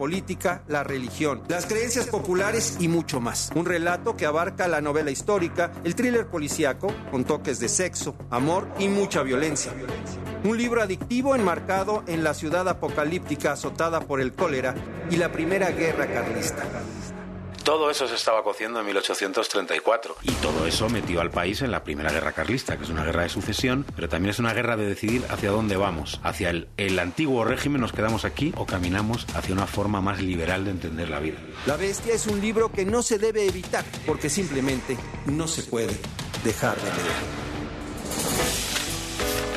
política, la religión, las creencias populares y mucho más. Un relato que abarca la novela histórica, el thriller policíaco, con toques de sexo, amor y mucha violencia. Un libro adictivo enmarcado en la ciudad apocalíptica azotada por el cólera y la primera guerra carlista. Todo eso se estaba cociendo en 1834. Y todo eso metió al país en la Primera Guerra Carlista, que es una guerra de sucesión, pero también es una guerra de decidir hacia dónde vamos. Hacia el, el antiguo régimen nos quedamos aquí o caminamos hacia una forma más liberal de entender la vida. La Bestia es un libro que no se debe evitar porque simplemente no se puede dejar de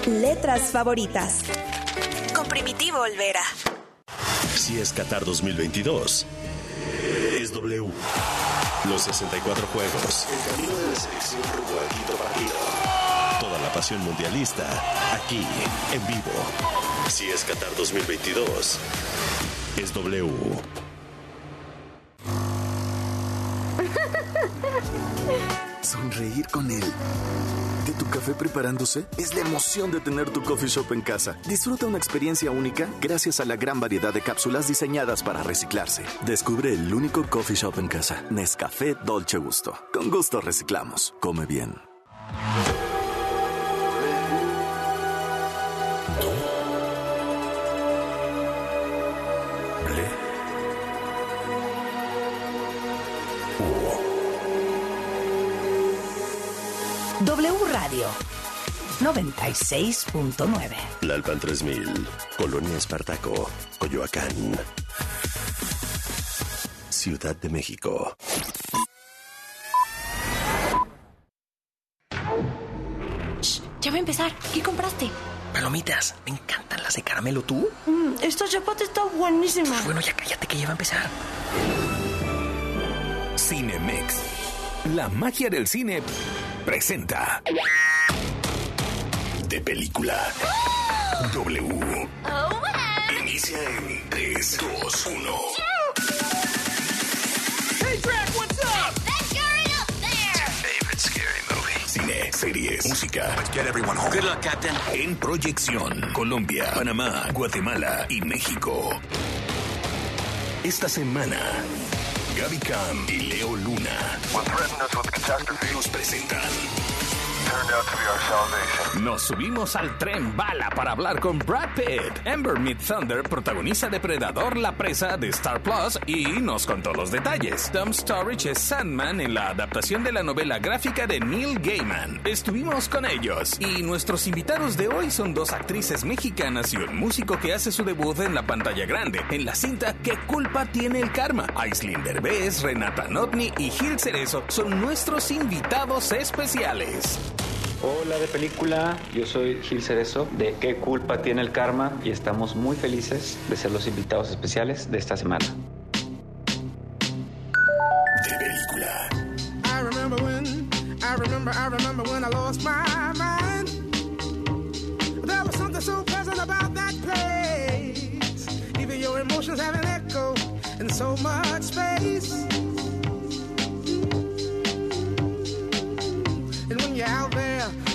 leer. Letras favoritas. Con Primitivo Olvera. Si es Qatar 2022 es W. Los 64 juegos. El camino de la selección rumbo al quinto partido. Toda la pasión mundialista aquí en vivo. Si es Qatar 2022 es W. Sonreír con él. ¿De tu café preparándose? Es la emoción de tener tu coffee shop en casa. Disfruta una experiencia única gracias a la gran variedad de cápsulas diseñadas para reciclarse. Descubre el único coffee shop en casa. Nescafé Dolce Gusto. Con gusto reciclamos. Come bien. Radio 96.9. Lalpan 3000, Colonia Espartaco, Coyoacán. Ciudad de México. Shh, ya va a empezar. ¿Qué compraste? Palomitas. Me encantan las de caramelo. ¿Tú? Mm, esta chapata está buenísima. Pues bueno, ya cállate que ya va a empezar. Cinemex. La magia del cine presenta. De película. W. Inicia en 3, 2, 1. Hey, Drac, what's up? That guy up there. Favorite scary movie. Cine, series, música. Let's get everyone home. Good luck, Captain. En proyección, Colombia, Panamá, Guatemala y México. Esta semana, Gaby Cam y Leo Luna nos presentan. Nos subimos al tren bala para hablar con Brad Pitt. Ember Mid Thunder protagoniza Depredador la presa de Star Plus y nos contó los detalles. Tom Storage es Sandman en la adaptación de la novela gráfica de Neil Gaiman. Estuvimos con ellos y nuestros invitados de hoy son dos actrices mexicanas y un músico que hace su debut en la pantalla grande en la cinta ¿Qué culpa tiene el karma? Aislinn Derbez, Renata Notni y Gil Cerezo son nuestros invitados especiales. Hola de película, yo soy Gil Cerezo de ¿Qué culpa tiene el karma? y estamos muy felices de ser los invitados especiales de esta semana. De película. I remember when, I remember, I remember when I lost my mind. There was something so pleasant about that place. Even your emotions have an echo in so much space.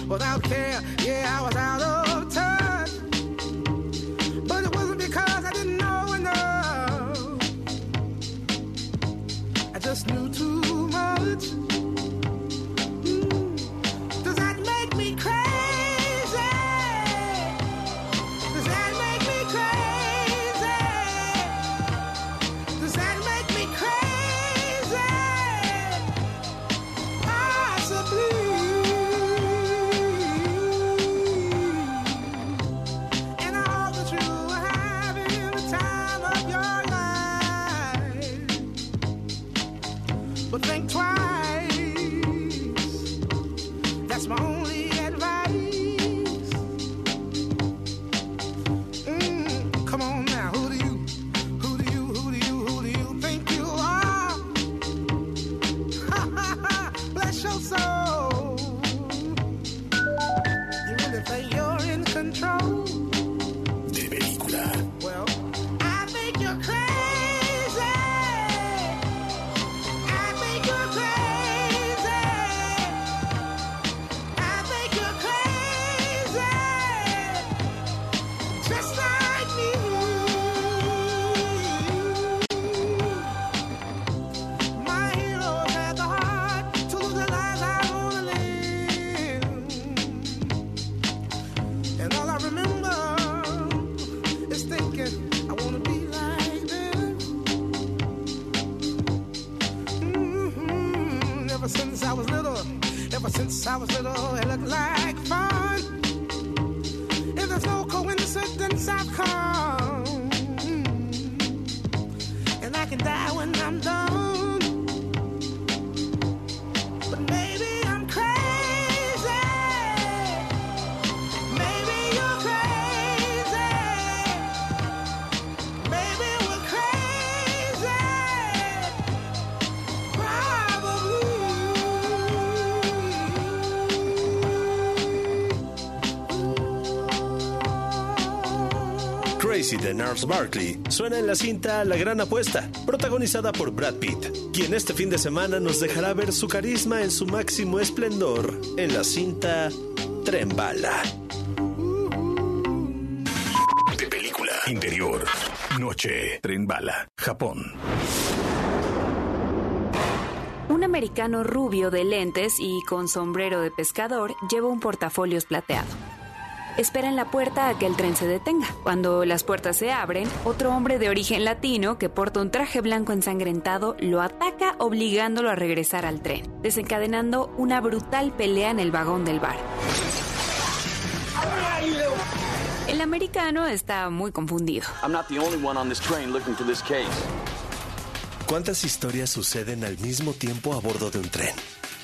Without care, yeah, I was out of touch. But it wasn't because I didn't know enough. I just knew Crazy de Nars Barkley suena en la cinta La Gran Apuesta, protagonizada por Brad Pitt, quien este fin de semana nos dejará ver su carisma en su máximo esplendor en la cinta Tren Bala. De película. Interior. Noche. Tren bala. Japón. Un americano rubio de lentes y con sombrero de pescador lleva un portafolios plateado. Espera en la puerta a que el tren se detenga. Cuando las puertas se abren, otro hombre de origen latino que porta un traje blanco ensangrentado lo ataca obligándolo a regresar al tren, desencadenando una brutal pelea en el vagón del bar. El americano está muy confundido. ¿Cuántas historias suceden al mismo tiempo a bordo de un tren?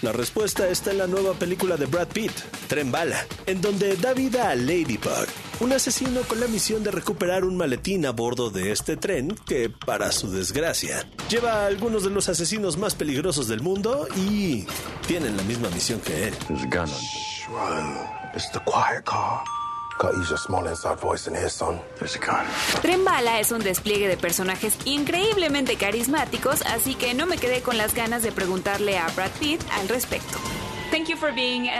La respuesta está en la nueva película de Brad Pitt, Tren Bala, en donde da vida a Ladybug, un asesino con la misión de recuperar un maletín a bordo de este tren que, para su desgracia, lleva a algunos de los asesinos más peligrosos del mundo y tienen la misma misión que él. Tren Bala es un despliegue de personajes increíblemente carismáticos, así que no me quedé con las ganas de preguntarle a Brad Pitt al respecto.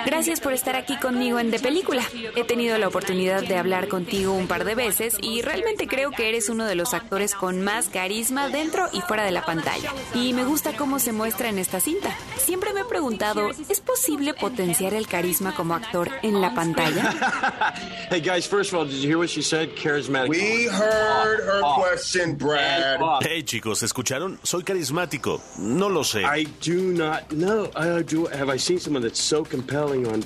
Gracias por estar aquí conmigo en De Película. He tenido la oportunidad de hablar contigo un par de veces y realmente creo que eres uno de los actores con más carisma dentro y fuera de la pantalla. Y me gusta cómo se muestra en esta cinta. Siempre me he preguntado, ¿es posible potenciar el carisma como actor en la pantalla? hey guys, first of all, did you hear what she said? Charismatic. We heard her question, Brad. Hey chicos, ¿escucharon? Soy carismático. No lo sé. I do not know. I do. Have I seen someone that's so compelling on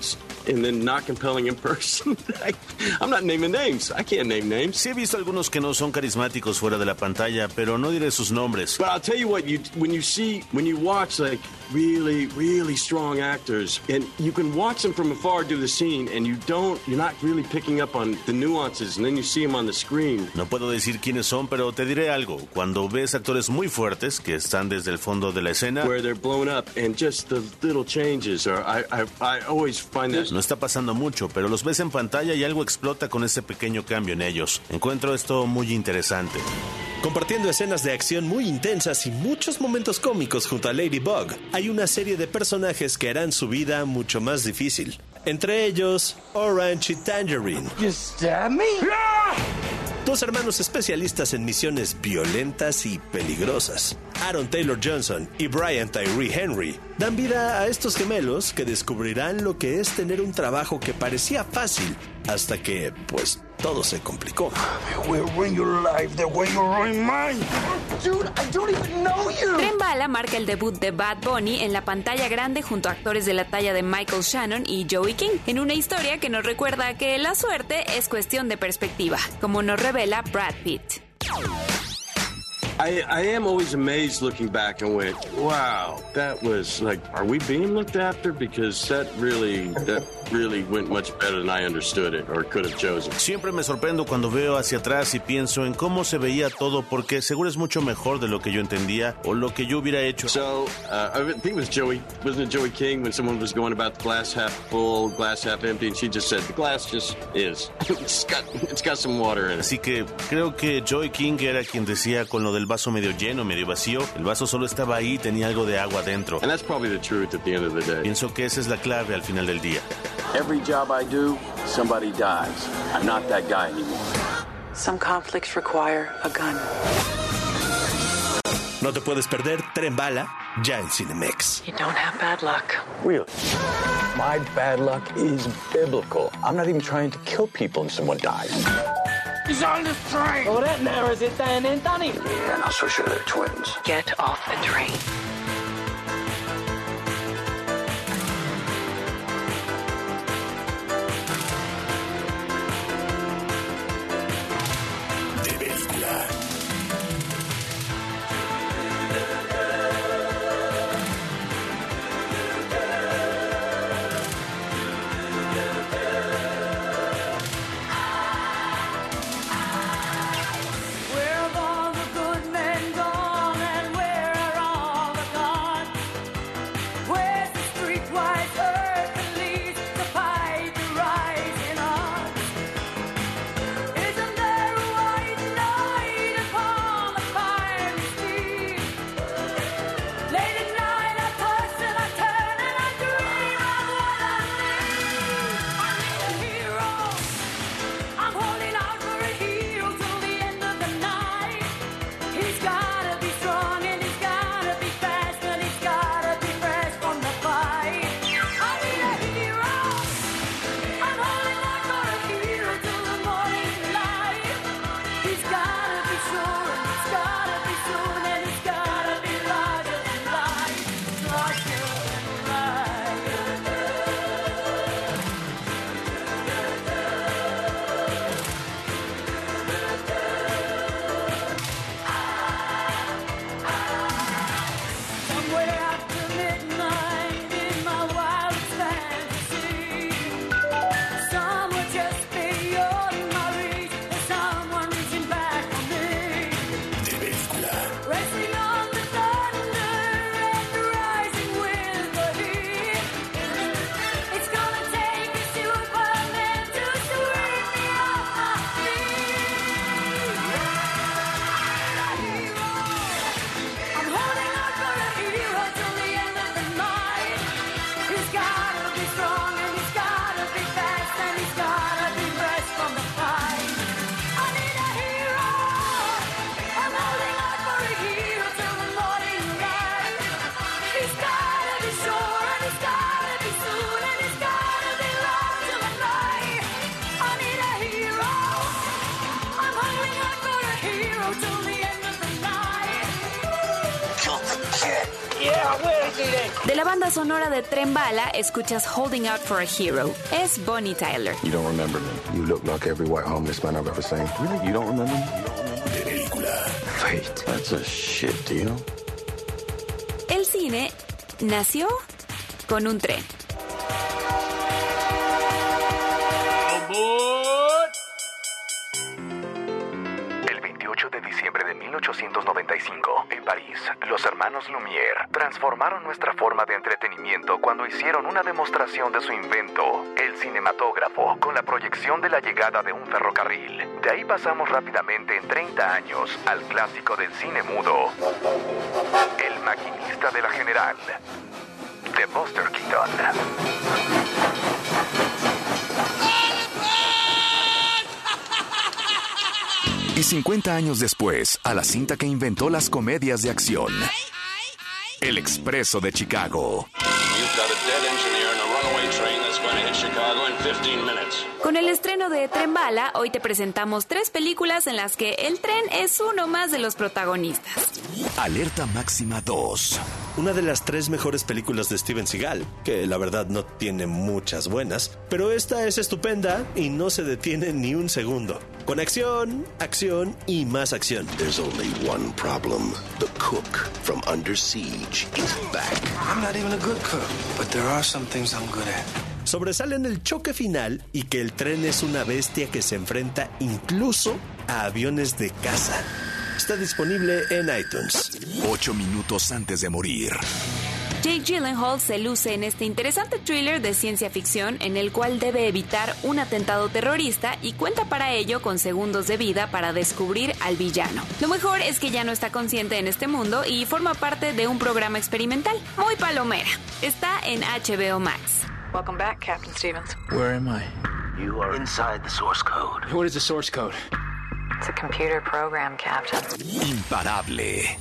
and then not compelling in person? I, I'm not naming names. I can't name names. Sí he visto algunos que no son carismáticos fuera de la pantalla, pero no diré sus nombres. But I'll tell you what. You when you see when you watch like really really strong actors and you can watch them from afar do the scene and you don't you're not really picking up on the nuances and then you see them on the screen. No puedo decir quiénes son, pero te diré algo. Cuando ves actores muy fuertes que están desde el fondo de la escena, where they're blown up and just the little changes are No está pasando mucho, pero los ves en pantalla y algo explota con ese pequeño cambio en ellos. Encuentro esto muy interesante. Compartiendo escenas de acción muy intensas y muchos momentos cómicos junto a Ladybug, hay una serie de personajes que harán su vida mucho más difícil. Entre ellos, Orange y Tangerine. Dos hermanos especialistas en misiones violentas y peligrosas. Aaron Taylor Johnson y Brian Tyree Henry dan vida a estos gemelos que descubrirán lo que es tener un trabajo que parecía fácil hasta que, pues, todo se complicó. Tren Bala marca el debut de Bad Bunny en la pantalla grande junto a actores de la talla de Michael Shannon y Joey King, en una historia que nos recuerda que la suerte es cuestión de perspectiva, como nos revela Brad Pitt. I, I am always amazed looking back and went, wow, that was like, are we being looked after? Because that really, that really went much better than I understood it or could have chosen. Siempre me sorprendo cuando veo hacia atrás y pienso en cómo se veía todo porque seguro es mucho mejor de lo que yo entendía o lo que yo hubiera hecho. So, uh, I think it was Joey, wasn't it Joey King when someone was going about the glass half full, glass half empty, and she just said, the glass just is. it's, got, it's got some water in it. Así que creo que Joey King era quien decía con lo del vaso medio lleno, medio vacío, el vaso solo estaba ahí y tenía algo de agua dentro. And that's probably the truth at the end of the day. Pienso que esa es la clave al final del día. Every job I do, somebody dies. I'm not that guy anymore. Some conflicts require a gun. No te puedes perder Tren Bala ya en Cinemex. You don't have bad luck. Really? My bad luck is biblical. I'm not even trying to kill people and someone dies. He's on this train. Oh, that narrows it down, then, Donnie. Yeah, not so sure they're twins. Get off the train. De Tren Bala, escuchas Holding Out for a Hero. Es Bonnie Tyler. You don't remember me. You look like every white homeless man I've ever seen. Really? You don't remember me? Película. Fate. That's a shit deal. El cine nació con un tren. El 28 de diciembre de 1895, en Los hermanos Lumière transformaron nuestra forma de entretenimiento cuando hicieron una demostración de su invento, el cinematógrafo, con la proyección de la llegada de un ferrocarril. De ahí pasamos rápidamente en 30 años al clásico del cine mudo, El maquinista de la General, de Buster Keaton. Y 50 años después, a la cinta que inventó las comedias de acción. El Expreso de Chicago. You've got a dead engineer in a runaway train that's going to hit Chicago in 15 minutes. Con el estreno de Tren Bala, hoy te presentamos tres películas en las que el tren es uno más de los protagonistas. Alerta Máxima 2. Una de las tres mejores películas de Steven Seagal, que la verdad no tiene muchas buenas, pero esta es estupenda y no se detiene ni un segundo. Con acción, acción y más acción. There's only one problem. The cook from Under Siege is back. I'm not even a good cook, but there are some things I'm good at. Sobresalen el choque final y que el tren es una bestia que se enfrenta incluso a aviones de caza. Está disponible en iTunes. Ocho minutos antes de morir. Jake Gyllenhaal se luce en este interesante thriller de ciencia ficción en el cual debe evitar un atentado terrorista y cuenta para ello con segundos de vida para descubrir al villano. Lo mejor es que ya no está consciente en este mundo y forma parte de un programa experimental muy palomera. Está en HBO Max. Welcome back, Captain Stevens. Where am I? You are inside the source code. What is the source code? It's a computer program, Captain. Imparable.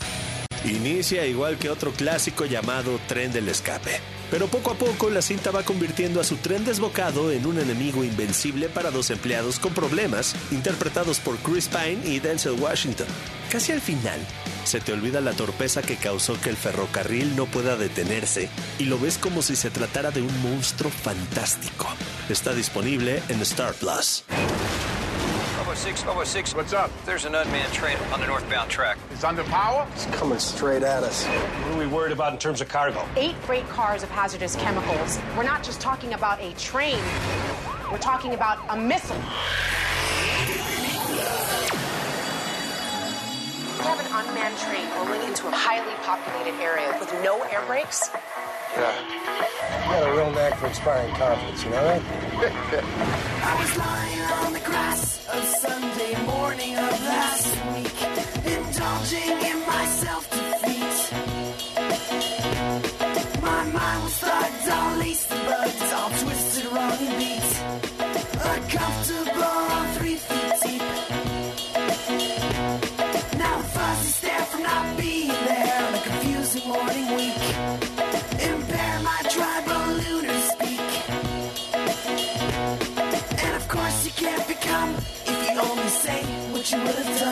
Inicia igual que otro clásico llamado Tren del Escape. Pero poco a poco la cinta va convirtiendo a su tren desbocado en un enemigo invencible para dos empleados con problemas, interpretados por Chris Pine y Denzel Washington. Casi al final, se te olvida la torpeza que causó que el ferrocarril no pueda detenerse y lo ves como si se tratara de un monstruo fantástico. Está disponible en Star Plus. 006, 006. What's up? There's an unmanned train on the northbound track. It's under power? It's coming straight at us. What are we worried about in terms of cargo? Eight freight cars of hazardous chemicals. We're not just talking about a train, we're talking about a missile. We have an unmanned train rolling into a highly populated area with no air brakes. Yeah. You got a real knack for inspiring confidence, you know that? I was lying on the grass a Sunday morning of last week, indulging in my you would have done.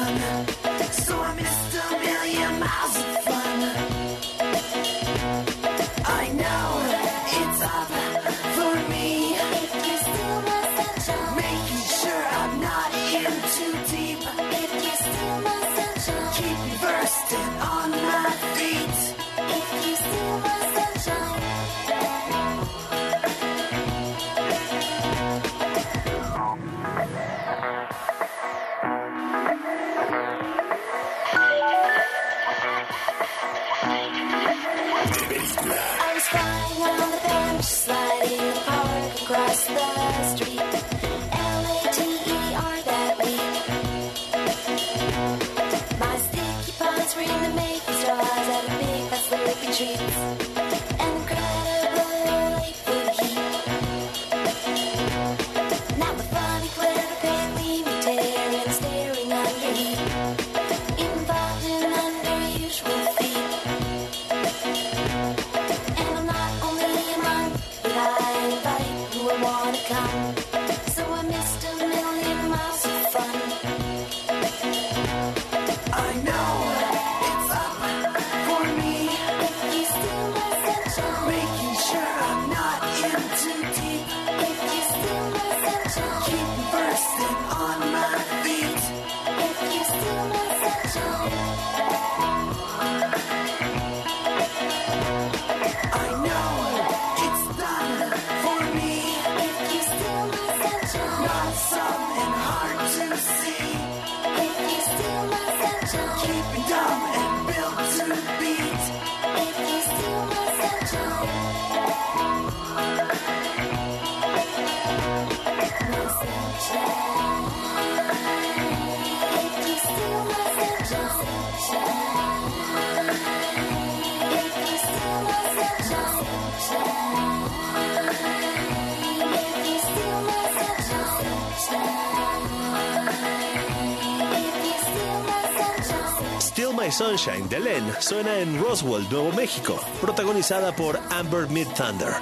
Sunshine de Len suena en Roswell, Nuevo México, protagonizada por Amber Mid Thunder,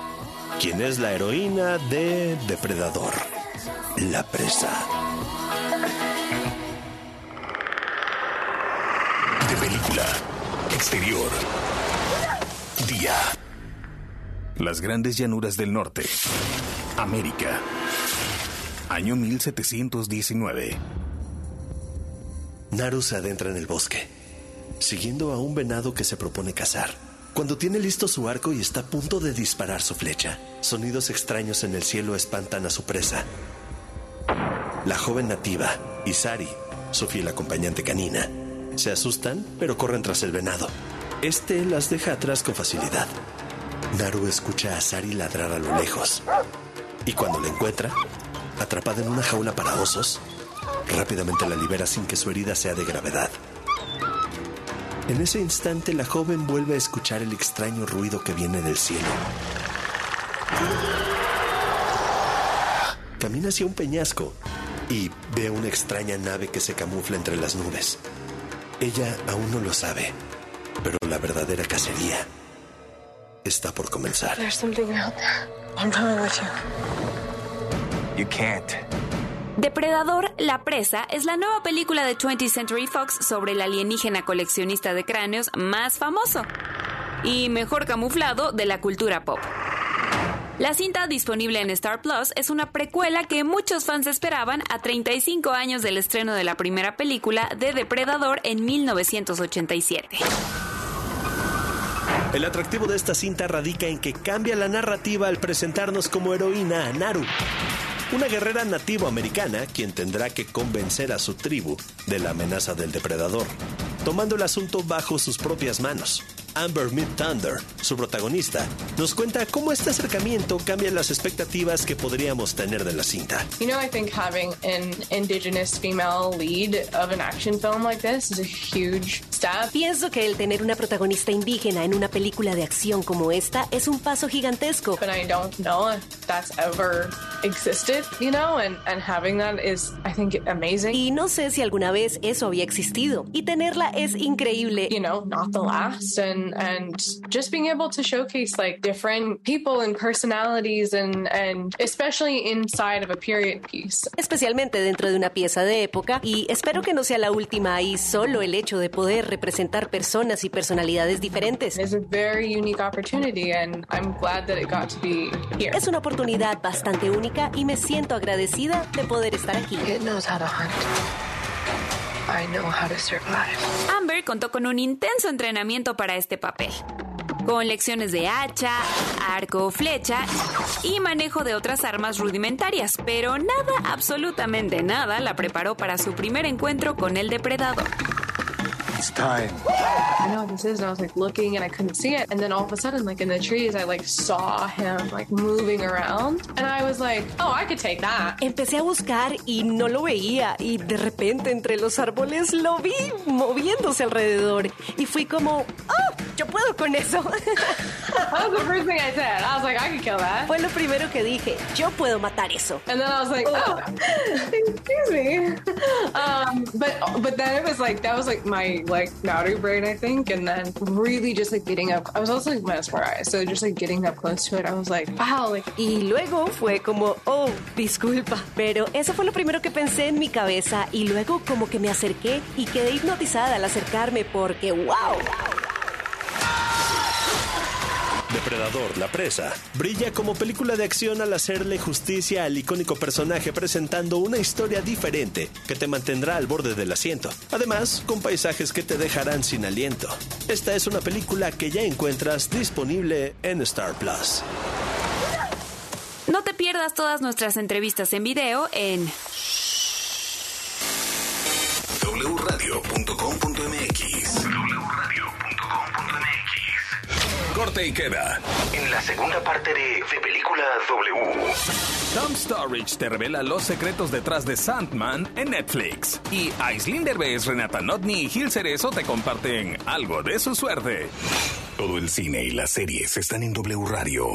quien es la heroína de Depredador, la presa. De película. Exterior. Día. Las grandes llanuras del norte. América. Año 1719. Naru se adentra en el bosque, siguiendo a un venado que se propone cazar. Cuando tiene listo su arco y está a punto de disparar su flecha, sonidos extraños en el cielo espantan a su presa. La joven nativa, Isari, su fiel acompañante canina, se asustan, pero corren tras el venado. Este las deja atrás con facilidad. Naru escucha a Sari ladrar a lo lejos. Y cuando la encuentra, atrapada en una jaula para osos, rápidamente la libera sin que su herida sea de gravedad. En ese instante la joven vuelve a escuchar el extraño ruido que viene del cielo. Camina hacia un peñasco y ve una extraña nave que se camufla entre las nubes. Ella aún no lo sabe, pero la verdadera cacería está por comenzar. There's something out there. I'm coming with you. You can't. Depredador, la presa, es la nueva película de 20th Century Fox sobre el alienígena coleccionista de cráneos más famoso y mejor camuflado de la cultura pop. La cinta disponible en Star Plus es una precuela que muchos fans esperaban a 35 años del estreno de la primera película de Depredador en 1987. El atractivo de esta cinta radica en que cambia la narrativa al presentarnos como heroína a Naru, una guerrera nativo americana quien tendrá que convencer a su tribu de la amenaza del depredador, tomando el asunto bajo sus propias manos. Amber Mid Thunder, su protagonista, nos cuenta cómo este acercamiento cambia las expectativas que podríamos tener de la cinta. You know, I think having an indigenous female lead of an action film like this is a huge step. Pienso que el tener una protagonista indígena en una película de acción como esta es un paso gigantesco. But I don't know if that's ever existed, you know, and, and having that is, I think, amazing. Y no sé si alguna vez eso había existido. Y tenerla es increíble. You know, not the last. And and just being able to showcase like different people and personalities and and especially inside of a period piece. Especialmente dentro de una pieza de época y espero que no sea la última y solo el hecho de poder representar personas y personalidades diferentes. It's a very unique opportunity and I'm glad that it got to be here. Es una oportunidad bastante única y me siento agradecida de poder estar aquí. It knows how to hunt. I know how to survive. Amber contó con un intenso entrenamiento para este papel, con lecciones de hacha, arco, flecha y manejo de otras armas rudimentarias, pero nada, absolutamente nada, la preparó para su primer encuentro con el depredador. It's time. I know what this is, and I was like looking and I couldn't see it. And then all of a sudden, like in the trees, I like saw him like moving around. And I was like, oh, I could take that. Empecé a buscar y no lo veía. Y de repente entre los árboles lo vi moviéndose alrededor. Y fui como, oh, yo puedo con eso. that was the first thing I said. I was like, I could kill that. Fue lo primero que dije, yo puedo matar eso. And then I was like, oh, excuse me. Um, but but then it was like that was like my like naughty brain, I think, and then really just like getting up. I was also like mesmerized, so just like getting up close to it, I was like, wow, like. Y luego fue como, oh, disculpa. Pero eso fue lo primero que pensé en mi cabeza y luego como que me acerqué y quedé hipnotizada al acercarme porque, wow. Depredador, la presa, brilla como película de acción al hacerle justicia al icónico personaje presentando una historia diferente que te mantendrá al borde del asiento. Además, con paisajes que te dejarán sin aliento. Esta es una película que ya encuentras disponible en Star Plus. No te pierdas todas nuestras entrevistas en video en Corte y queda. En la segunda parte de De Película W. Tom Storage te revela los secretos detrás de Sandman en Netflix. Y Aislinn Derbez, Renata Notni y Gil Cerezo te comparten algo de su suerte. Todo el cine y las series están en W Radio.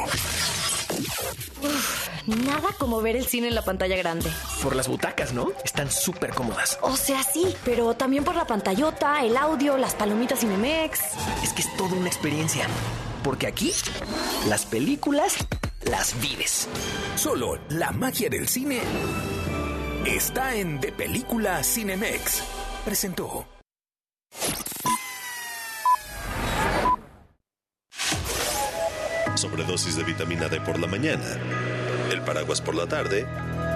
Uf, Nada como ver el cine en la pantalla grande. Por las butacas, ¿no? Están súper cómodas. O sea, sí, pero también por la pantallota, el audio, las palomitas Cinemex. Es que es toda una experiencia. Porque aquí, las películas las vives. Solo la magia del cine está en De Película Cinemex. Presentó. Sobredosis de vitamina D por la mañana, el paraguas por la tarde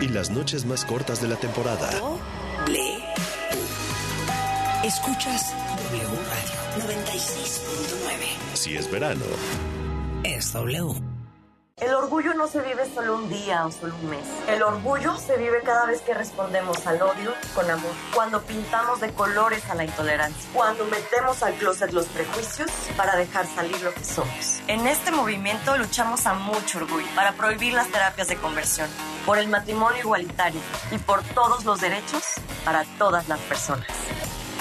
y las noches más cortas de la temporada. Escuchas W Radio 96.9. Si es verano, Es W. El orgullo no se vive solo un día o solo un mes. El orgullo se vive cada vez que respondemos al odio con amor. Cuando pintamos de colores a la intolerancia. Cuando metemos al closet los prejuicios para dejar salir lo que somos. En este movimiento luchamos a mucho orgullo para prohibir las terapias de conversión, por el matrimonio igualitario y por todos los derechos para todas las personas.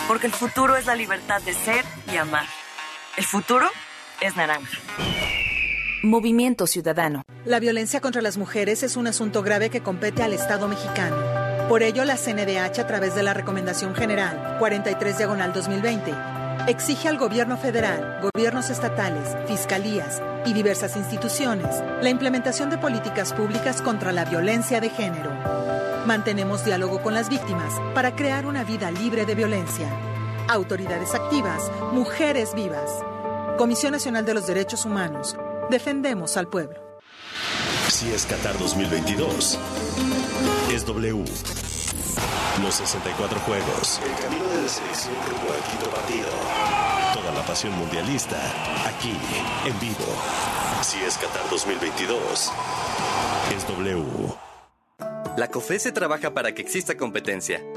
Porque el futuro es la libertad de ser y amar. El futuro es naranja. Movimiento Ciudadano. La violencia contra las mujeres es un asunto grave que compete al Estado mexicano. Por ello, la CNDH, a través de la Recomendación General 43 Diagonal 2020, exige al gobierno federal, gobiernos estatales, fiscalías y diversas instituciones la implementación de políticas públicas contra la violencia de género. Mantenemos diálogo con las víctimas para crear una vida libre de violencia. Autoridades activas, mujeres vivas. Comisión Nacional de los Derechos Humanos. Defendemos al pueblo. si es Qatar 2022, es W. Los 64 juegos. El camino de la selección rumbo al quinto partido. Toda la pasión mundialista, aquí, en vivo. Si es Qatar 2022, es W. La COFESE trabaja para que exista competencia,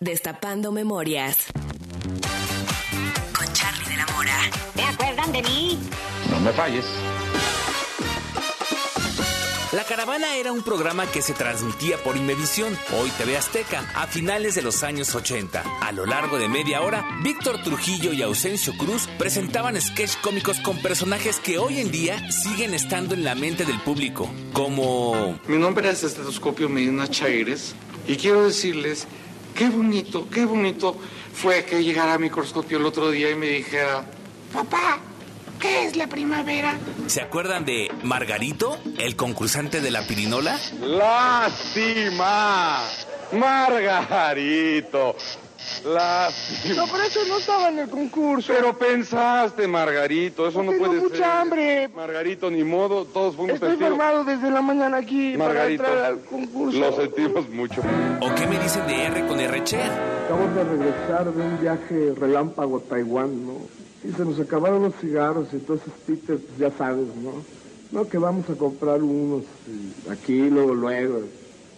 Destapando memorias. Con Charlie de la Mora. ¿Se acuerdan de mí? No me falles. La Caravana era un programa que se transmitía por Imevisión, hoy TV Azteca, a finales de los años 80. A lo largo de media hora, Víctor Trujillo y Ausencio Cruz presentaban sketch cómicos con personajes que hoy en día siguen estando en la mente del público, como... Mi nombre es Estetoscopio Medina Chaires y quiero decirles qué bonito, qué bonito fue que llegara a microscopio el otro día y me dijera, papá, ¿qué es la primavera? ¿Se acuerdan de Margarito, el concursante de la pirinola? ¡Lástima! Margarito. Lástima. No, pero eso no estaba en el concurso. Pero pensaste, Margarito, eso no Tengo puede mucha ser. hambre. Margarito, ni modo, todos fuimos Estoy testigos. formado desde la mañana aquí Margarito, para entrar al concurso. lo sentimos mucho. ¿O qué me dicen de R con R Cher? Acabo de regresar de un viaje relámpago a Taiwán, ¿no? Y se nos acabaron los cigarros, y entonces Peter, pues ya sabes, ¿no? No, que vamos a comprar unos y aquí, luego, luego,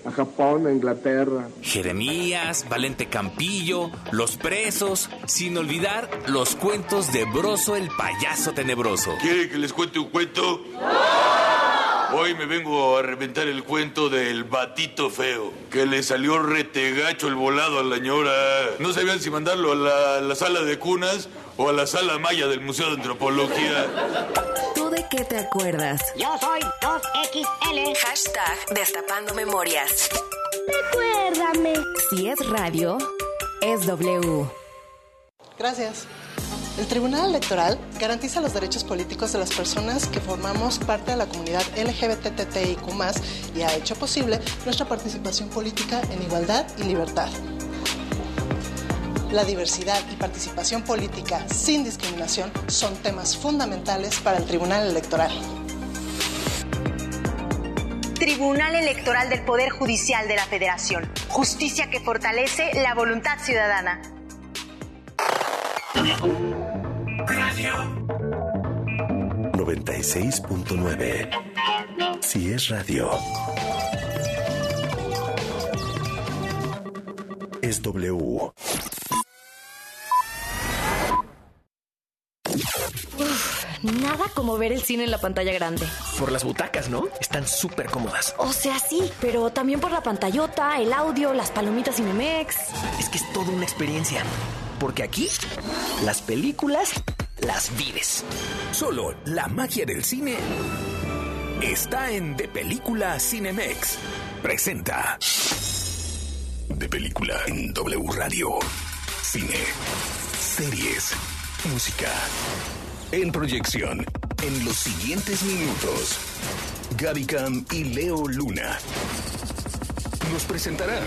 a Japón, a Inglaterra. Jeremías, Valente Campillo, Los Presos, sin olvidar los cuentos de Broso el payaso tenebroso. ¿Quieren que les cuente un cuento? Hoy me vengo a reventar el cuento del batito feo, que le salió retegacho el volado a la ñora. No sabían si mandarlo a la, la sala de cunas o a la sala maya del Museo de Antropología. ¿Tú de qué te acuerdas? Yo soy 2XL. Hashtag Destapando Memorias. Recuérdame. Si es radio, es W. Gracias. El Tribunal Electoral garantiza los derechos políticos de las personas que formamos parte de la comunidad LGBTTIQ y ha hecho posible nuestra participación política en igualdad y libertad. La diversidad y participación política sin discriminación son temas fundamentales para el Tribunal Electoral. Tribunal Electoral del Poder Judicial de la Federación. Justicia que fortalece la voluntad ciudadana. Radio 96.9. Si es radio. Es W. Nada como ver el cine en la pantalla grande. Por las butacas, ¿no? Están súper cómodas. O sea, sí, pero también por la pantallota, el audio, las palomitas Cinemex. Es que es toda una experiencia. Porque aquí, las películas las vives. Solo la magia del cine está en De Película Cinemex. Presenta. De Película en W Radio. Cine. Series. Música. En proyección. En los siguientes minutos. Gaby Cam y Leo Luna nos presentarán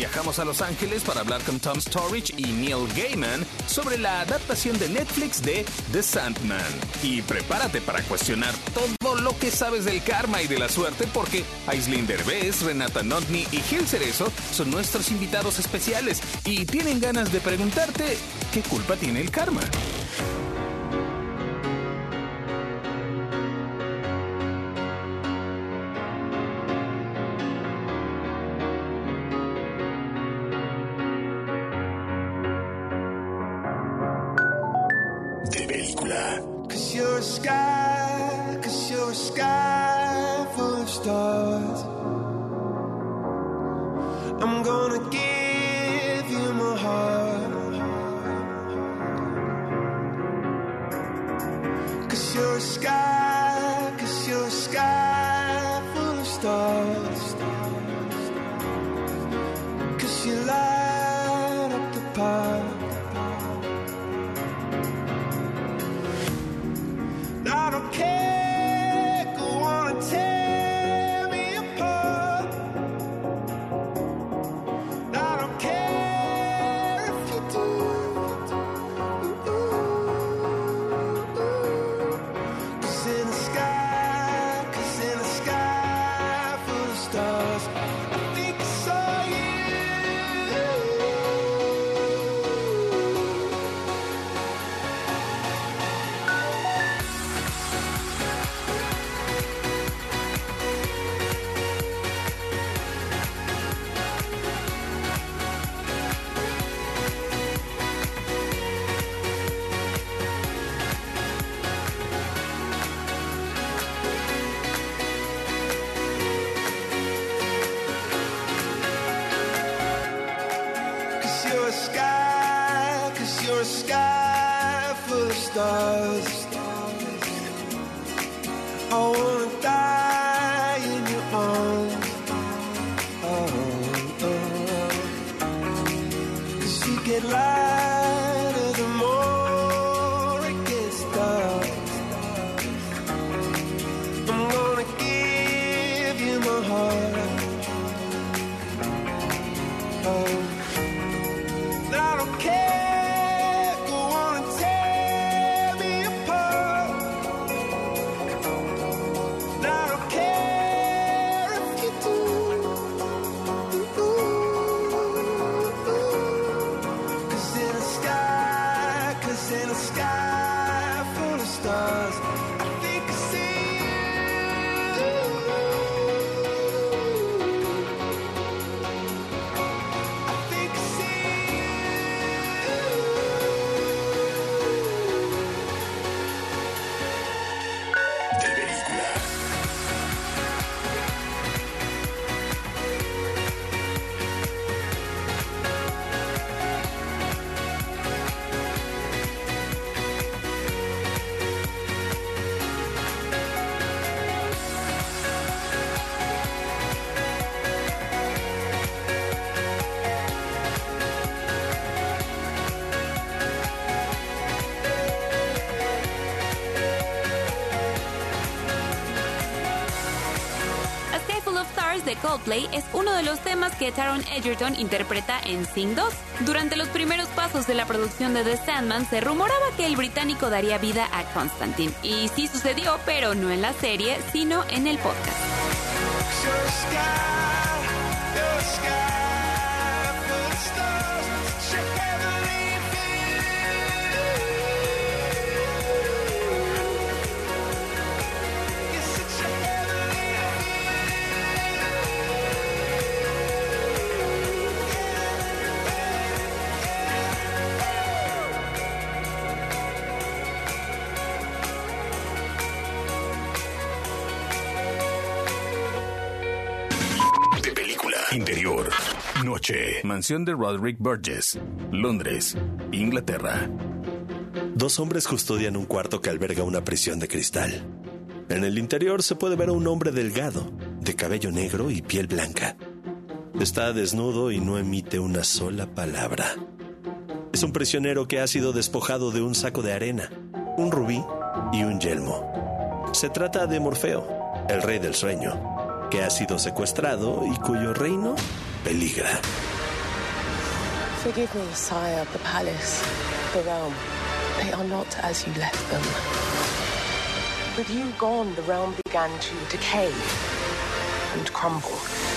Viajamos a Los Ángeles para hablar con Tom Storage y Neil Gaiman sobre la adaptación de Netflix de The Sandman. Y prepárate para cuestionar todo lo que sabes del karma y de la suerte porque Aislinn Derbez, Renata Notni y Gil Cerezo son nuestros invitados especiales y tienen ganas de preguntarte qué culpa tiene el karma. Cause you're a sky, cause you're a sky full of stars. I wanna die Taron Egerton interpreta en Sing 2. Durante los primeros pasos de la producción de The Sandman se rumoraba que el británico daría vida a Constantine. Y sí sucedió, pero no en la serie, sino en el podcast. Mansión de Roderick Burgess, Londres, Inglaterra. Dos hombres custodian un cuarto que alberga una prisión de cristal. En el interior se puede ver a un hombre delgado, de cabello negro y piel blanca. Está desnudo y no emite una sola palabra. Es un prisionero que ha sido despojado de un saco de arena, un rubí y un yelmo. Se trata de Morfeo, el rey del sueño, que ha sido secuestrado y cuyo reino peligra. Forgive me, sire, the palace, the realm. They are not as you left them. With you gone, the realm began to decay and crumble.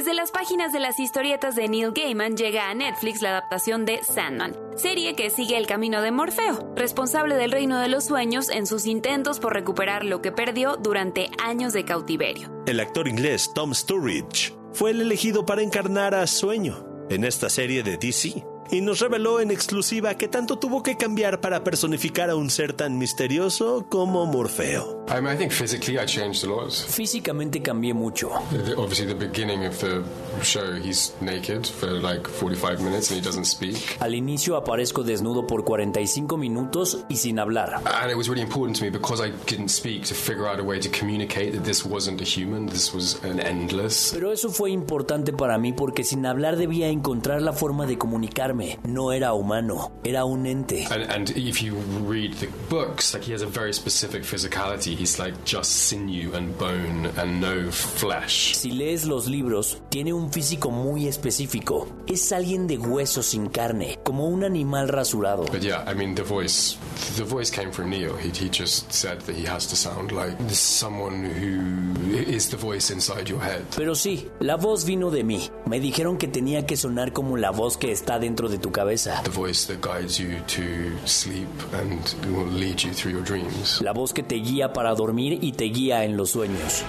Desde las páginas de las historietas de Neil Gaiman llega a Netflix la adaptación de Sandman, serie que sigue el camino de Morfeo, responsable del reino de los sueños en sus intentos por recuperar lo que perdió durante años de cautiverio. El actor inglés Tom Sturridge fue el elegido para encarnar a Sueño en esta serie de DC y nos reveló en exclusiva que tanto tuvo que cambiar para personificar a un ser tan misterioso como Morfeo. I mean, I think physically I changed a lot. Físicamente cambié mucho. The- Obviously, the beginning of the show, he's naked for like 45 minutes and he doesn't speak. Al inicio aparezco desnudo por 45 minutos y sin hablar. And it was really important to me because I didn't speak to figure out a way to communicate that this wasn't a human, this was an endless. Pero eso fue importante para mí porque sin hablar debía encontrar la forma de comunicarme. No era humano, era un ente. And, and if you read the books, like he has a very specific physicality. He's like just sinew and bone and no flesh. Si lees los libros, tiene un físico muy específico. Es alguien de hueso sin carne, como un animal rasurado. But yeah, I mean, the voice, the voice came from Neil. He, he just said that he has to sound like someone who is the voice inside your head. Pero sí, la voz vino de mí. Me dijeron que tenía que sonar como la voz que está dentro de tu cabeza. The voice that guides you to sleep and will lead you through your dreams. La voz que te guía para dormir y te guía en los sueños.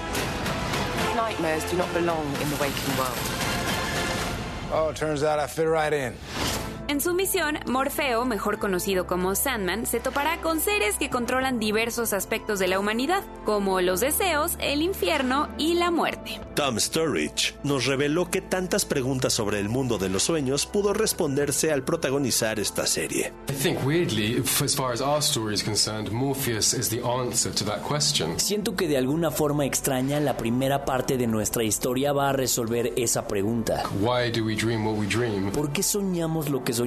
Nightmares do not belong in the waking world. Oh, it turns out I fit right in. En su misión, Morfeo, mejor conocido como Sandman, se topará con seres que controlan diversos aspectos de la humanidad, como los deseos, el infierno y la muerte. Tom Sturridge nos reveló que tantas preguntas sobre el mundo de los sueños pudo responderse al protagonizar esta serie. I think weirdly, f- as far as our story is concerned, Morpheus is the answer to that question. Siento que de alguna forma extraña la primera parte de nuestra historia va a resolver esa pregunta. ¿Por qué soñamos lo que soñamos?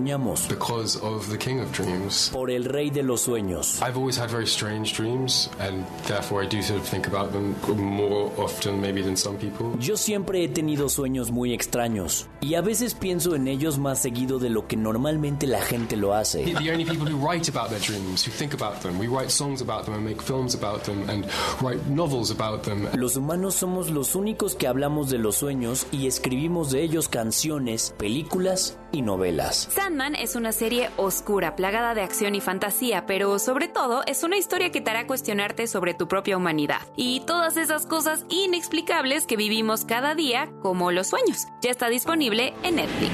Because of the King of Dreams. Por el rey de los sueños. I've always had very strange dreams, and therefore I do sort of think about them more often maybe than some people. Yo siempre he tenido sueños muy extraños y a veces pienso en ellos más seguido de lo que normalmente la gente lo hace. the only people who write about their dreams, who think about them, we write songs about them and make films about them and write novels about them. Los humanos somos los únicos que hablamos de los sueños y escribimos de ellos canciones, películas y novelas. Sandman es una serie oscura, plagada de acción y fantasía, pero sobre todo es una historia que te hará cuestionarte sobre tu propia humanidad y todas esas cosas inexplicables que vivimos cada día, como los sueños. Ya está disponible en Netflix.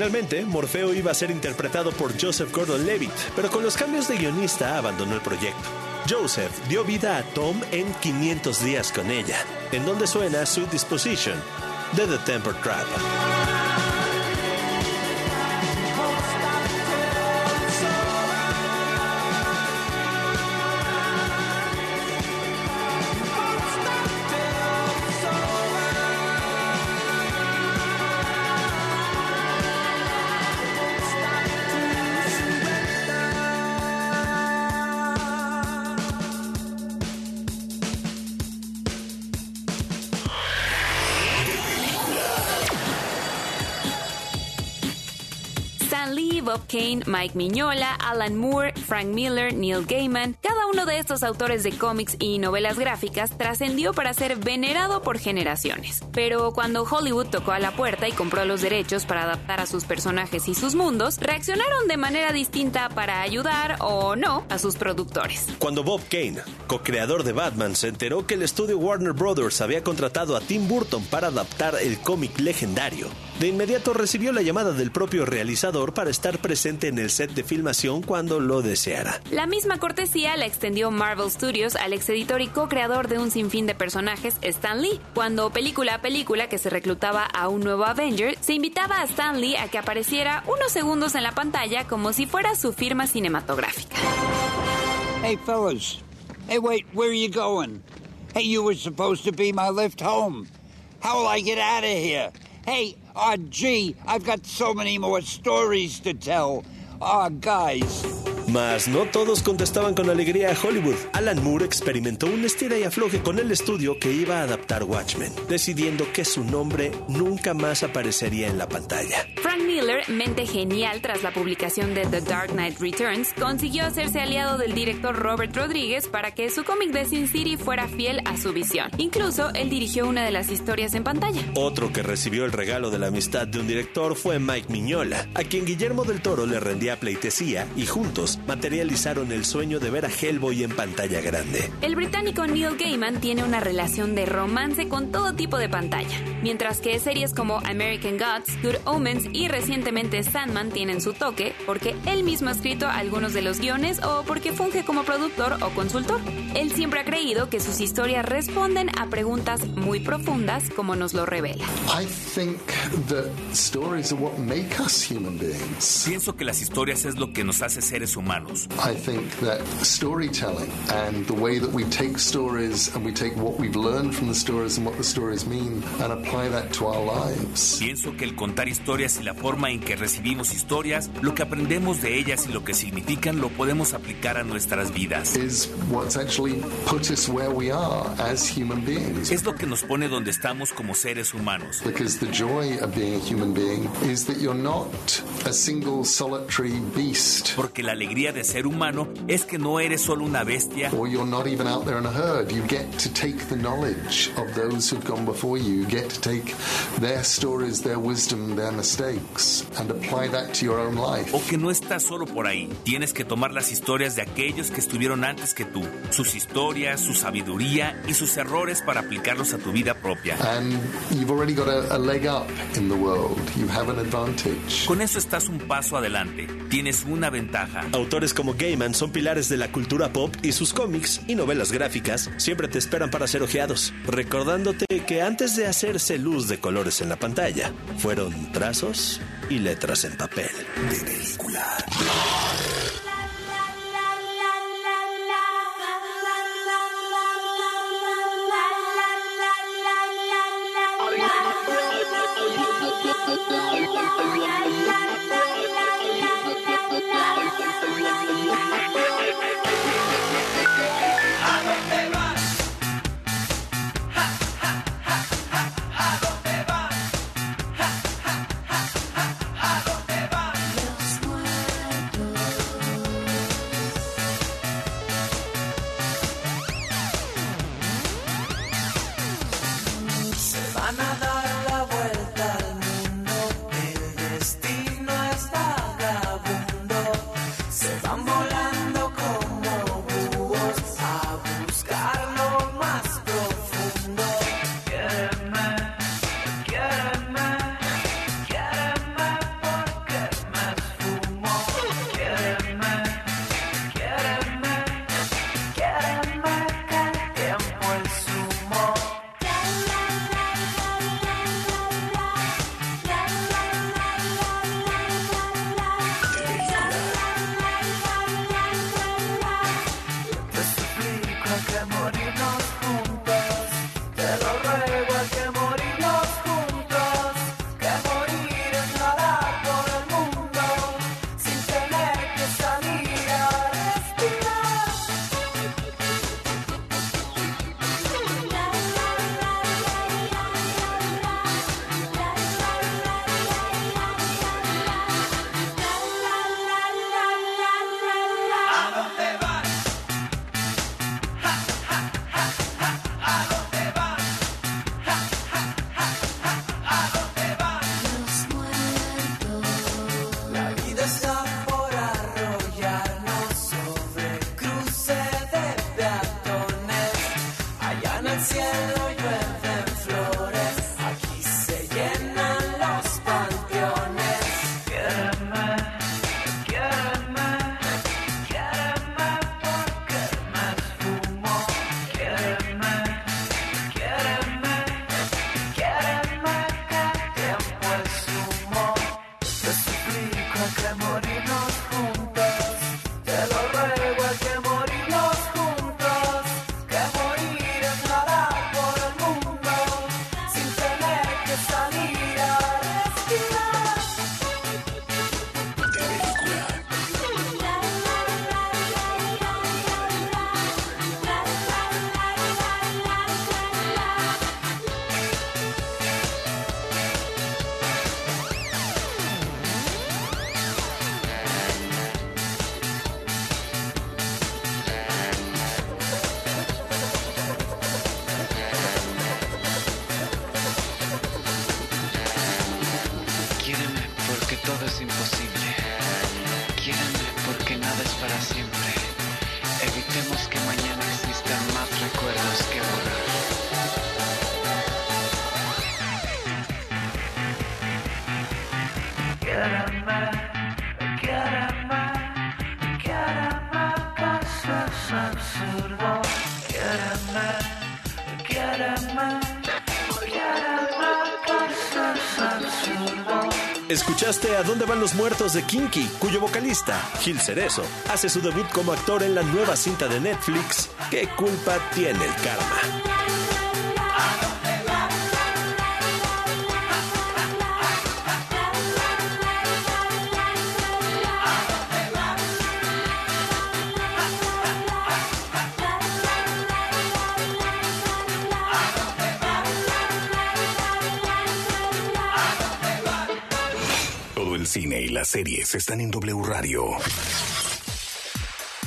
Originalmente, Morfeo iba a ser interpretado por Joseph Gordon-Levitt, pero con los cambios de guionista abandonó el proyecto. Joseph dio vida a Tom en 500 días con ella, en donde suena Sweet Disposition de The Temper Trap. Kane, Mike Mignola, Alan Moore, Frank Miller, Neil Gaiman, cada uno de estos autores de cómics y novelas gráficas trascendió para ser venerado por generaciones. Pero cuando Hollywood tocó a la puerta y compró los derechos para adaptar a sus personajes y sus mundos, reaccionaron de manera distinta para ayudar o no a sus productores. Cuando Bob Kane, co-creador de Batman, se enteró que el estudio Warner Brothers había contratado a Tim Burton para adaptar el cómic legendario, de inmediato recibió la llamada del propio realizador para estar presente en el set de filmación cuando lo deseara. La misma cortesía la extendió Marvel Studios al exeditor y co-creador de un sinfín de personajes, Stan Lee. Cuando película a película que se reclutaba a un nuevo Avenger, se invitaba a Stan Lee a que apareciera unos segundos en la pantalla como si fuera su firma cinematográfica. Hey, fellas. Hey, wait, where are you going? Hey, you were supposed to be my lift home. How will I get out of here? Hey, ah, gee, I've got so many more stories to tell. Ah, guys. Mas no todos contestaban con alegría a Hollywood. Alan Moore experimentó un estira y afloje con el estudio que iba a adaptar Watchmen, decidiendo que su nombre nunca más aparecería en la pantalla. Frank Miller, mente genial tras la publicación de The Dark Knight Returns, consiguió hacerse aliado del director Robert Rodríguez para que su cómic de Sin City fuera fiel a su visión. Incluso él dirigió una de las historias en pantalla. Otro que recibió el regalo de la amistad de un director fue Mike Miñola, a quien Guillermo del Toro le rendía pleitesía y juntos materializaron el sueño de ver a Hellboy en pantalla grande. El británico Neil Gaiman tiene una relación de romance con todo tipo de pantalla, mientras que series como American Gods, Good Omens y recientemente Sandman tienen su toque porque él mismo ha escrito algunos de los guiones o porque funge como productor o consultor. Él siempre ha creído que sus historias responden a preguntas muy profundas como nos lo revela. I think that stories are what make us human beings. Pienso que las historias es lo que nos hace seres humanos. I think that storytelling and the way that we take stories and we take what we've learned from the stories and what the stories mean and apply that to our lives. Pienso que el contar historias y la forma en que recibimos historias, lo que aprendemos de ellas y lo que significan, lo podemos aplicar a nuestras vidas. Is what's actually put us where we are as human beings. Es lo que nos pone donde estamos como seres humanos. Because the joy of being a human being is that you're not a single solitary beast. Porque la alegría de ser humano es que no eres solo una bestia. Or you're not even out there in a herd. You get to take the knowledge of those who've gone before you. You get to take their stories, their wisdom, their mistakes and apply that to your own life. O que no estás solo por ahí. Tienes que tomar las historias de aquellos que estuvieron antes que tú, sus historias, su sabiduría y sus errores para aplicarlos a tu vida propia. And you've already got a, a leg up in the world. You have an advantage. Con eso estás un paso adelante. Tienes una ventaja. Autores como Gaiman son pilares de la cultura pop y sus cómics y novelas gráficas siempre te esperan para ser ojeados, recordándote que antes de hacerse luz de colores en la pantalla, fueron trazos y letras en papel de película. Escuchaste A dónde van los muertos de Kinky, cuyo vocalista, Gil Cerezo, hace su debut como actor en la nueva cinta de Netflix, ¿Qué culpa tiene el karma? Cine y las series están en W Radio.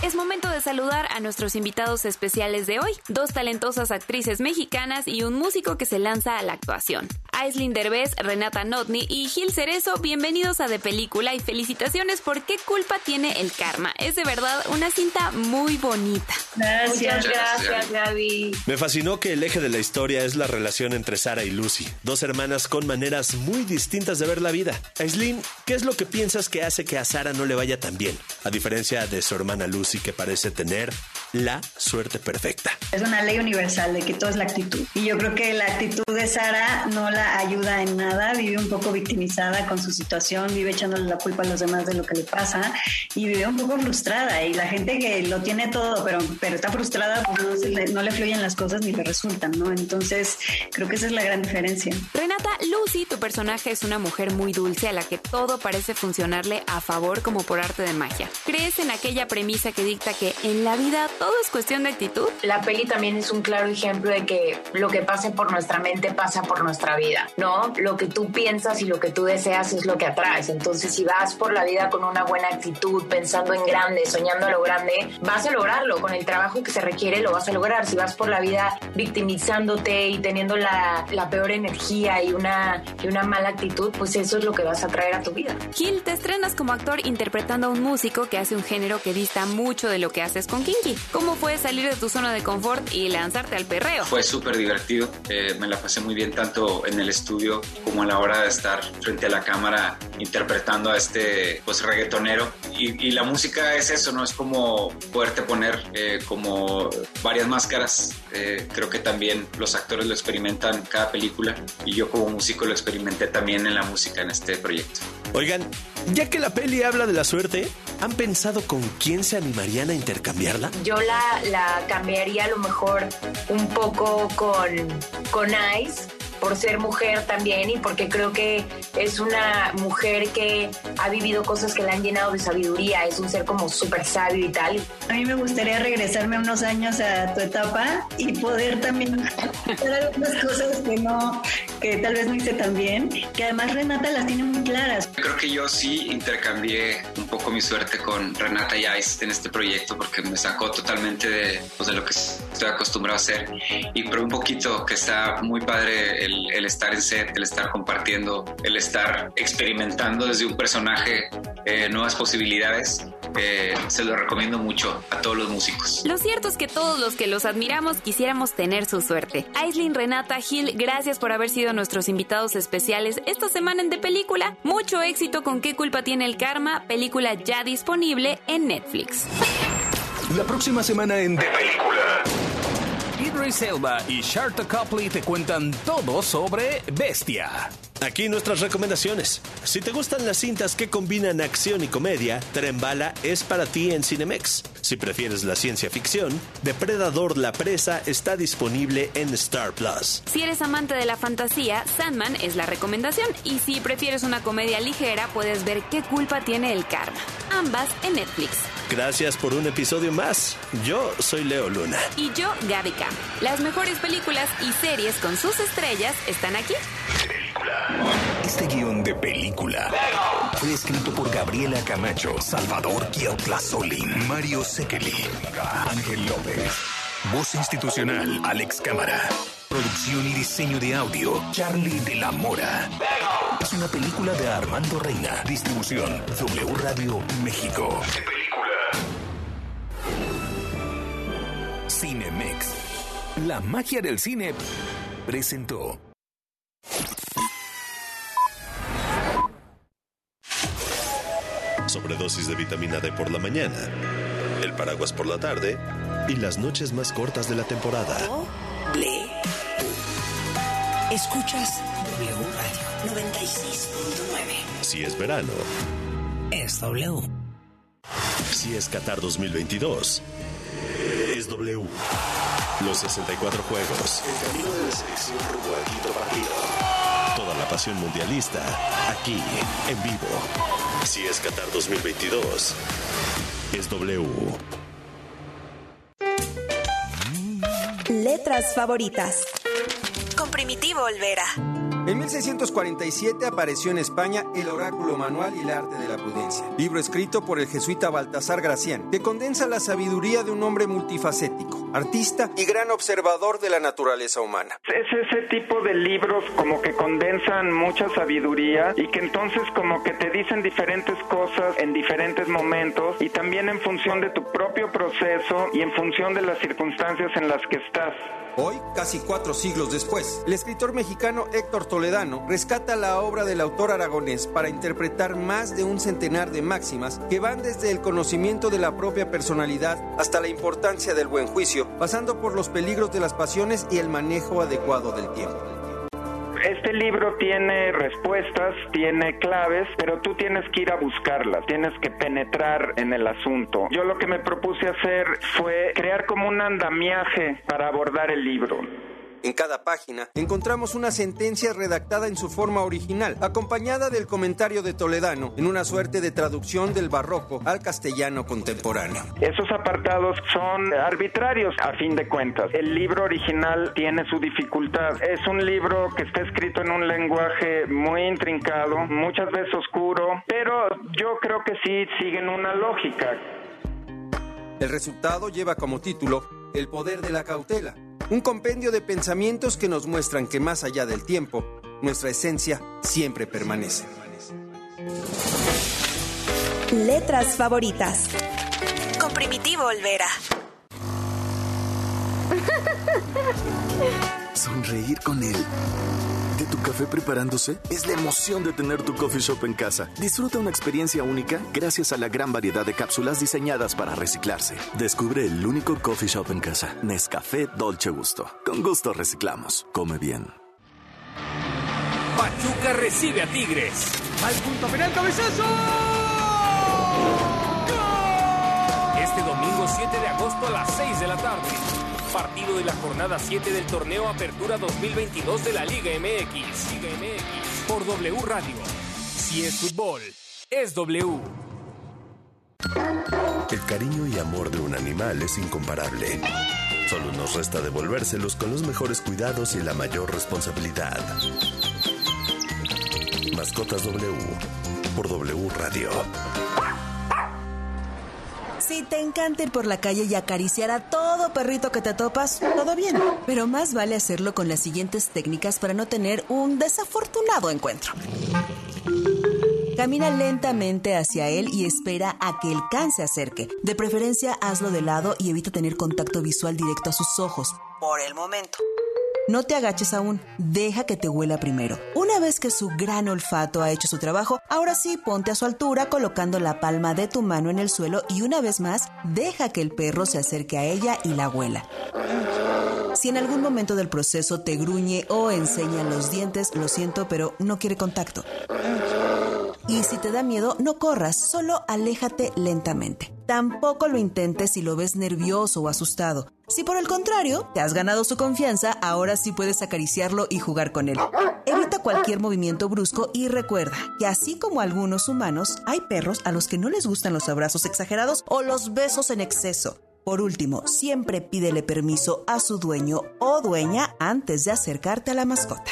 Es momento de saludar a nuestros invitados especiales de hoy, dos talentosas actrices mexicanas y un músico que se lanza a la actuación. Aislinn Derbez, Renata Notni y Gil Cerezo, bienvenidos a De Película y felicitaciones por qué culpa tiene el karma. Es de verdad una cinta muy bonita. Gracias, gracias, Gaby. Me fascinó que el eje de la historia es la relación entre Sara y Lucy, dos hermanas con maneras muy distintas de ver la vida. Aislinn, ¿qué es lo que piensas que hace que a Sara no le vaya tan bien? A diferencia de su hermana Lucy, que parece tener la suerte perfecta. Es una ley universal de que todo es la actitud. Y yo creo que la actitud de Sara no la ayuda en nada, vive un poco victimizada con su situación, vive echándole la culpa a los demás de lo que le pasa y vive un poco frustrada. Y la gente que lo tiene todo, pero, pero está frustrada, pues no, se le, no le fluyen las cosas ni le resultan, ¿no? Entonces, creo que esa es la gran diferencia. Renata, Lucy, tu personaje es una mujer muy dulce a la que todo parece funcionarle a favor como por arte de magia. ¿Crees en aquella premisa que dicta que en la vida todo es cuestión de actitud? La peli también es un claro ejemplo de que lo que pase por nuestra mente pasa por nuestra vida, ¿no? Lo que tú piensas y lo que tú deseas es lo que atraes. Entonces, si vas por la vida con una buena actitud, pensando en grande, soñando a lo grande, vas a lograrlo. Con el trabajo que se requiere lo vas a lograr. Si vas por la vida victimizándote y teniendo la, la peor energía y una, y una mala actitud, pues eso es lo que vas a traer a tu vida. Gil, te estrenas como actor interpretando a un músico que hace un género que dista mucho de lo que haces con Kinky. ¿Cómo fue salir de tu zona de confort y lanzarte al perreo? Fue súper divertido, eh, me la pasé muy bien tanto en el estudio como a la hora de estar frente a la cámara interpretando a este pues reggaetonero y, y la música es eso, ¿no? Es como poderte poner eh, como varias máscaras, Eh, creo que también los actores lo experimentan en cada película y yo como músico lo experimenté también en la música en este proyecto. Oigan, ya que la peli habla de la suerte, ¿han pensado con quién se animarían a intercambiarla? Yo la, la cambiaría a lo mejor un poco con, con Ice por ser mujer también y porque creo que es una mujer que ha vivido cosas que la han llenado de sabiduría, es un ser como súper sabio y tal. A mí me gustaría regresarme unos años a tu etapa y poder también hacer algunas cosas que no, que tal vez no hice tan bien, que además Renata las tiene muy claras. Creo que yo sí intercambié un poco mi suerte con Renata y Ice en este proyecto porque me sacó totalmente de, pues, de lo que estoy acostumbrado a hacer y probé un poquito que está muy padre el, el estar en set, el estar compartiendo, el estar experimentando desde un personaje eh, nuevas posibilidades. Eh, se lo recomiendo mucho a todos los músicos. Lo cierto es que todos los que los admiramos quisiéramos tener su suerte. Aislinn, Renata, Gil, gracias por haber sido nuestros invitados especiales esta semana en De Película. Mucho éxito con ¿Qué culpa tiene el karma? Película ya disponible en Netflix. La próxima semana en De Película. Idris y Sharta Copley te cuentan todo sobre Bestia. Aquí nuestras recomendaciones. Si te gustan las cintas que combinan acción y comedia, Tren Bala es para ti en Cinemex. Si prefieres la ciencia ficción, Depredador la presa está disponible en Star Plus. Si eres amante de la fantasía, Sandman es la recomendación. Y si prefieres una comedia ligera, puedes ver qué culpa tiene el karma. Ambas en Netflix. Gracias por un episodio más. Yo soy Leo Luna. Y yo, Gaby Cam. Las mejores películas y series con sus estrellas están aquí. Este guion de película fue escrito por Gabriela Camacho, Salvador Solín, Mario Sekeli, Ángel López. Voz institucional, Alex Cámara. Producción y diseño de audio, Charlie de la Mora. Es una película de Armando Reina. Distribución, W Radio México. Cinemex. La magia del cine presentó. Sobredosis de vitamina D por la mañana, el paraguas por la tarde y las noches más cortas de la temporada. Escuchas W Radio 96.9. Si es verano, Es W. si es Qatar 2022, es W. Los 64 juegos, el camino de la selección rumbo al quinto partido. Toda la pasión mundialista, aquí, en vivo. Si es Qatar 2022, es W. Letras favoritas. Con Primitivo Olvera. En 1647 apareció en España el Oráculo Manual y el Arte de la Prudencia, libro escrito por el jesuita Baltasar Gracián, que condensa la sabiduría de un hombre multifacético, artista y gran observador de la naturaleza humana. Es ese tipo de libros como que condensan mucha sabiduría y que entonces como que te dicen diferentes cosas en diferentes momentos y también en función de tu propio proceso y en función de las circunstancias en las que estás. Hoy, casi cuatro siglos después, el escritor mexicano Héctor Toledano rescata la obra del autor aragonés para interpretar más de un centenar de máximas que van desde el conocimiento de la propia personalidad hasta la importancia del buen juicio, pasando por los peligros de las pasiones y el manejo adecuado del tiempo. Este libro tiene respuestas, tiene claves, pero tú tienes que ir a buscarlas, tienes que penetrar en el asunto. Yo lo que me propuse hacer fue crear como un andamiaje para abordar el libro. En cada página encontramos una sentencia redactada en su forma original, acompañada del comentario de Toledano, en una suerte de traducción del barroco al castellano contemporáneo. Esos apartados son arbitrarios a fin de cuentas. El libro original tiene su dificultad. Es un libro que está escrito en un lenguaje muy intrincado, muchas veces oscuro, pero yo creo que sí siguen una lógica. El resultado lleva como título El poder de la cautela, un compendio de pensamientos que nos muestran que más allá del tiempo, nuestra esencia siempre permanece. Letras favoritas. Con Primitivo Olvera. Sonreír con él. ¿De tu café preparándose? Es la emoción de tener tu coffee shop en casa. Disfruta una experiencia única gracias a la gran variedad de cápsulas diseñadas para reciclarse. Descubre el único coffee shop en casa. Nescafé Dolce Gusto. Con gusto reciclamos. Come bien. Pachuca recibe a Tigres. Al punto final, cabezazo. Este domingo 7 de agosto a las 6 de la tarde. Partido de la jornada 7 del torneo Apertura 2022 de la Liga MX. Liga MX. Por W Radio. Si es fútbol, es W. El cariño y amor de un animal es incomparable. Solo nos resta devolvérselos con los mejores cuidados y la mayor responsabilidad. Mascotas W por W Radio. Si te encanta ir por la calle y acariciar a todo perrito que te topas, todo bien. Pero más vale hacerlo con las siguientes técnicas para no tener un desafortunado encuentro. Camina lentamente hacia él y espera a que el can se acerque. De preferencia, hazlo de lado y evita tener contacto visual directo a sus ojos. Por el momento. No te agaches aún, deja que te huela primero. Una vez que su gran olfato ha hecho su trabajo, ahora sí ponte a su altura colocando la palma de tu mano en el suelo y una vez más, deja que el perro se acerque a ella y la huela. Si en algún momento del proceso te gruñe o enseña los dientes, lo siento, pero no quiere contacto. Y si te da miedo, no corras, solo aléjate lentamente. Tampoco lo intentes si lo ves nervioso o asustado. Si por el contrario te has ganado su confianza, ahora sí puedes acariciarlo y jugar con él. Evita cualquier movimiento brusco y recuerda que así como algunos humanos, hay perros a los que no les gustan los abrazos exagerados o los besos en exceso. Por último, siempre pídele permiso a su dueño o dueña antes de acercarte a la mascota.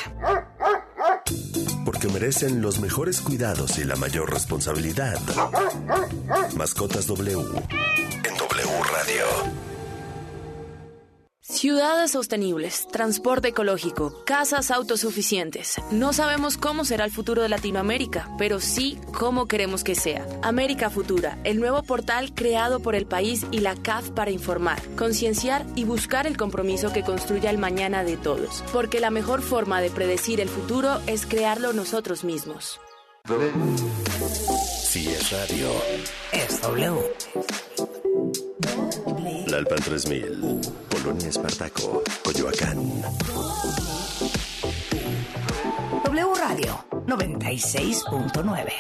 Porque merecen los mejores cuidados y la mayor responsabilidad. Mascotas W en W Radio. Ciudades sostenibles, transporte ecológico, casas autosuficientes. No sabemos cómo será el futuro de Latinoamérica, pero sí cómo queremos que sea. América Futura, el nuevo portal creado por el país y la CAF para informar, concienciar y buscar el compromiso que construya el mañana de todos. Porque la mejor forma de predecir el futuro es crearlo nosotros mismos. Si es W. Lalpan 3000. Polonia Espartaco. Coyoacán. W Radio 96.9.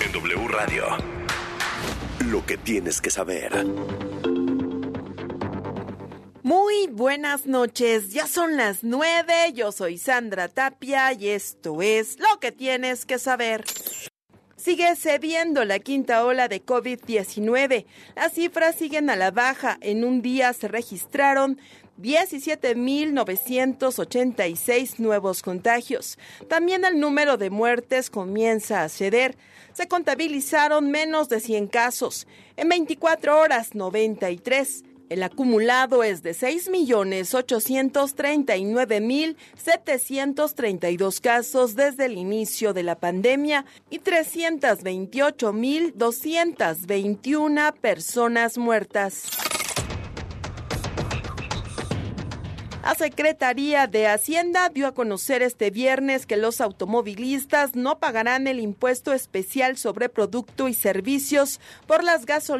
En W Radio. Lo que tienes que saber. Muy buenas noches, ya son las nueve, yo soy Sandra Tapia y esto es lo que tienes que saber. Sigue cediendo la quinta ola de COVID-19. Las cifras siguen a la baja. En un día se registraron 17.986 nuevos contagios. También el número de muertes comienza a ceder. Se contabilizaron menos de 100 casos. En 24 horas, 93. El acumulado es de 6.839.732 casos desde el inicio de la pandemia y 328.221 personas muertas. La Secretaría de Hacienda dio a conocer este viernes que los automovilistas no pagarán el impuesto especial sobre producto y servicios por las gasolinas